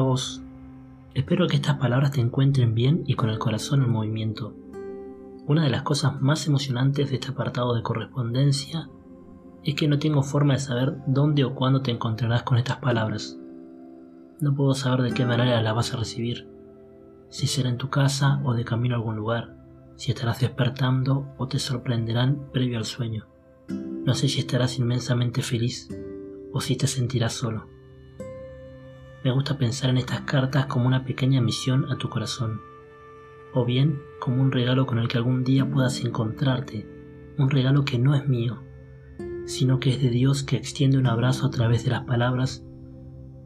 Vos, espero que estas palabras te encuentren bien y con el corazón en movimiento. Una de las cosas más emocionantes de este apartado de correspondencia es que no tengo forma de saber dónde o cuándo te encontrarás con estas palabras. No puedo saber de qué manera las vas a recibir, si será en tu casa o de camino a algún lugar, si estarás despertando o te sorprenderán previo al sueño. No sé si estarás inmensamente feliz o si te sentirás solo. Me gusta pensar en estas cartas como una pequeña misión a tu corazón, o bien como un regalo con el que algún día puedas encontrarte, un regalo que no es mío, sino que es de Dios que extiende un abrazo a través de las palabras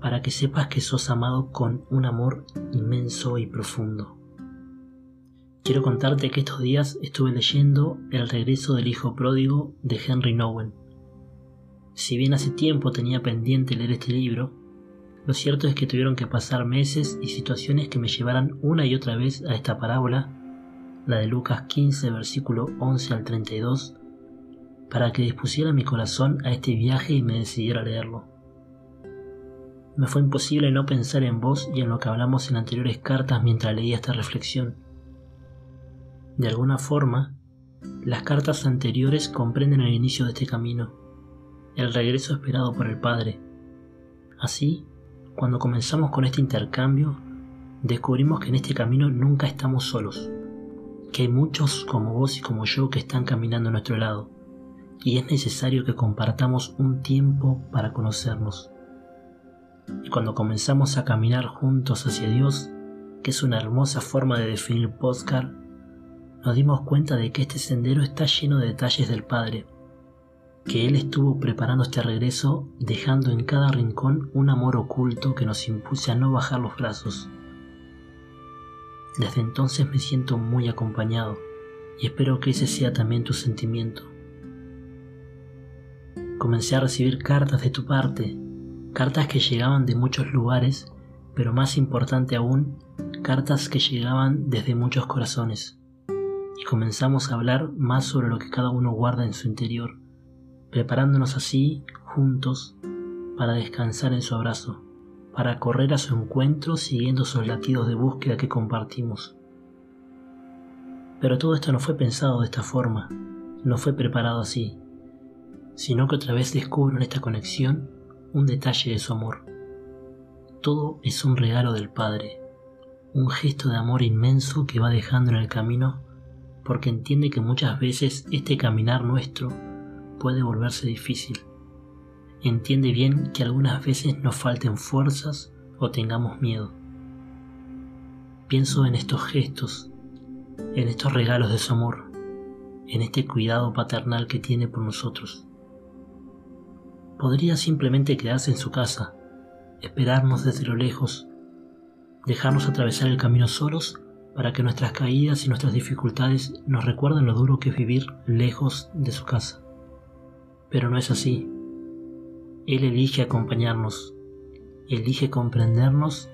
para que sepas que sos amado con un amor inmenso y profundo. Quiero contarte que estos días estuve leyendo El regreso del hijo pródigo de Henry Nowen. Si bien hace tiempo tenía pendiente leer este libro, lo cierto es que tuvieron que pasar meses y situaciones que me llevaran una y otra vez a esta parábola, la de Lucas 15, versículo 11 al 32, para que dispusiera mi corazón a este viaje y me decidiera leerlo. Me fue imposible no pensar en vos y en lo que hablamos en anteriores cartas mientras leía esta reflexión. De alguna forma, las cartas anteriores comprenden el inicio de este camino, el regreso esperado por el Padre. Así, cuando comenzamos con este intercambio, descubrimos que en este camino nunca estamos solos, que hay muchos como vos y como yo que están caminando a nuestro lado, y es necesario que compartamos un tiempo para conocernos. Y cuando comenzamos a caminar juntos hacia Dios, que es una hermosa forma de definir Postcard, nos dimos cuenta de que este sendero está lleno de detalles del Padre, que Él estuvo preparando este regreso dejando en cada rincón un amor oculto que nos impulse a no bajar los brazos. Desde entonces me siento muy acompañado y espero que ese sea también tu sentimiento. Comencé a recibir cartas de tu parte, cartas que llegaban de muchos lugares, pero más importante aún, cartas que llegaban desde muchos corazones. Y comenzamos a hablar más sobre lo que cada uno guarda en su interior preparándonos así, juntos, para descansar en su abrazo, para correr a su encuentro siguiendo esos latidos de búsqueda que compartimos. Pero todo esto no fue pensado de esta forma, no fue preparado así, sino que otra vez descubro en esta conexión un detalle de su amor. Todo es un regalo del Padre, un gesto de amor inmenso que va dejando en el camino porque entiende que muchas veces este caminar nuestro puede volverse difícil. Entiende bien que algunas veces nos falten fuerzas o tengamos miedo. Pienso en estos gestos, en estos regalos de su amor, en este cuidado paternal que tiene por nosotros. Podría simplemente quedarse en su casa, esperarnos desde lo lejos, dejarnos atravesar el camino solos para que nuestras caídas y nuestras dificultades nos recuerden lo duro que es vivir lejos de su casa. Pero no es así. Él elige acompañarnos, elige comprendernos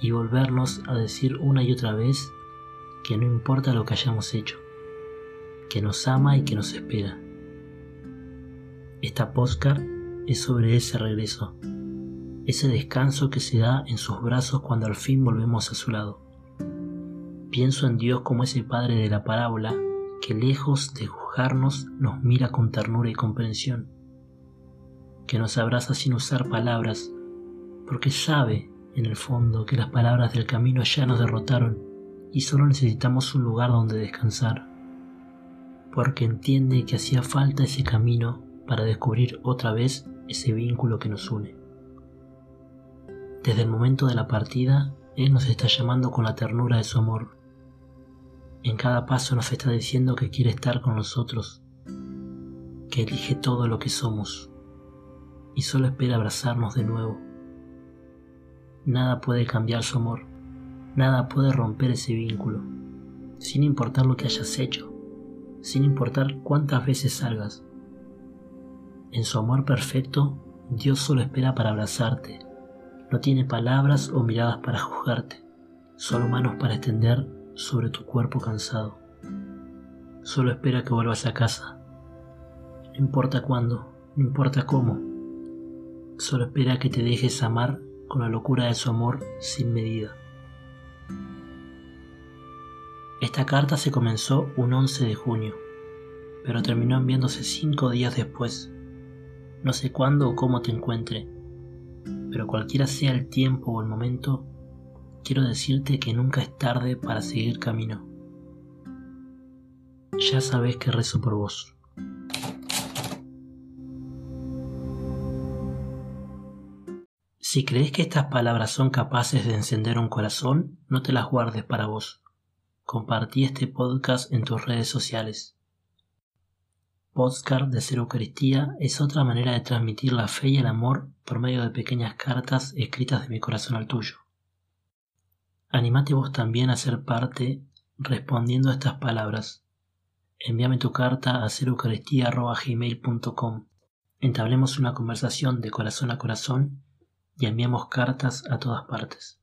y volvernos a decir una y otra vez que no importa lo que hayamos hecho, que nos ama y que nos espera. Esta postcard es sobre ese regreso, ese descanso que se da en sus brazos cuando al fin volvemos a su lado. Pienso en Dios como ese Padre de la parábola que lejos de nos mira con ternura y comprensión, que nos abraza sin usar palabras, porque sabe en el fondo que las palabras del camino ya nos derrotaron y solo necesitamos un lugar donde descansar, porque entiende que hacía falta ese camino para descubrir otra vez ese vínculo que nos une. Desde el momento de la partida, Él nos está llamando con la ternura de su amor en cada paso nos está diciendo que quiere estar con nosotros, que elige todo lo que somos y solo espera abrazarnos de nuevo. Nada puede cambiar su amor, nada puede romper ese vínculo, sin importar lo que hayas hecho, sin importar cuántas veces salgas. En su amor perfecto, Dios solo espera para abrazarte, no tiene palabras o miradas para juzgarte, solo manos para extender sobre tu cuerpo cansado. Solo espera que vuelvas a casa. No importa cuándo, no importa cómo. Solo espera que te dejes amar con la locura de su amor sin medida. Esta carta se comenzó un 11 de junio, pero terminó enviándose cinco días después. No sé cuándo o cómo te encuentre, pero cualquiera sea el tiempo o el momento, quiero decirte que nunca es tarde para seguir camino. Ya sabes que rezo por vos. Si crees que estas palabras son capaces de encender un corazón, no te las guardes para vos. Compartí este podcast en tus redes sociales. Postcard de Ser Eucaristía es otra manera de transmitir la fe y el amor por medio de pequeñas cartas escritas de mi corazón al tuyo. Animate vos también a ser parte respondiendo a estas palabras. Envíame tu carta a sereucaristía.gmail.com. Entablemos una conversación de corazón a corazón y enviamos cartas a todas partes.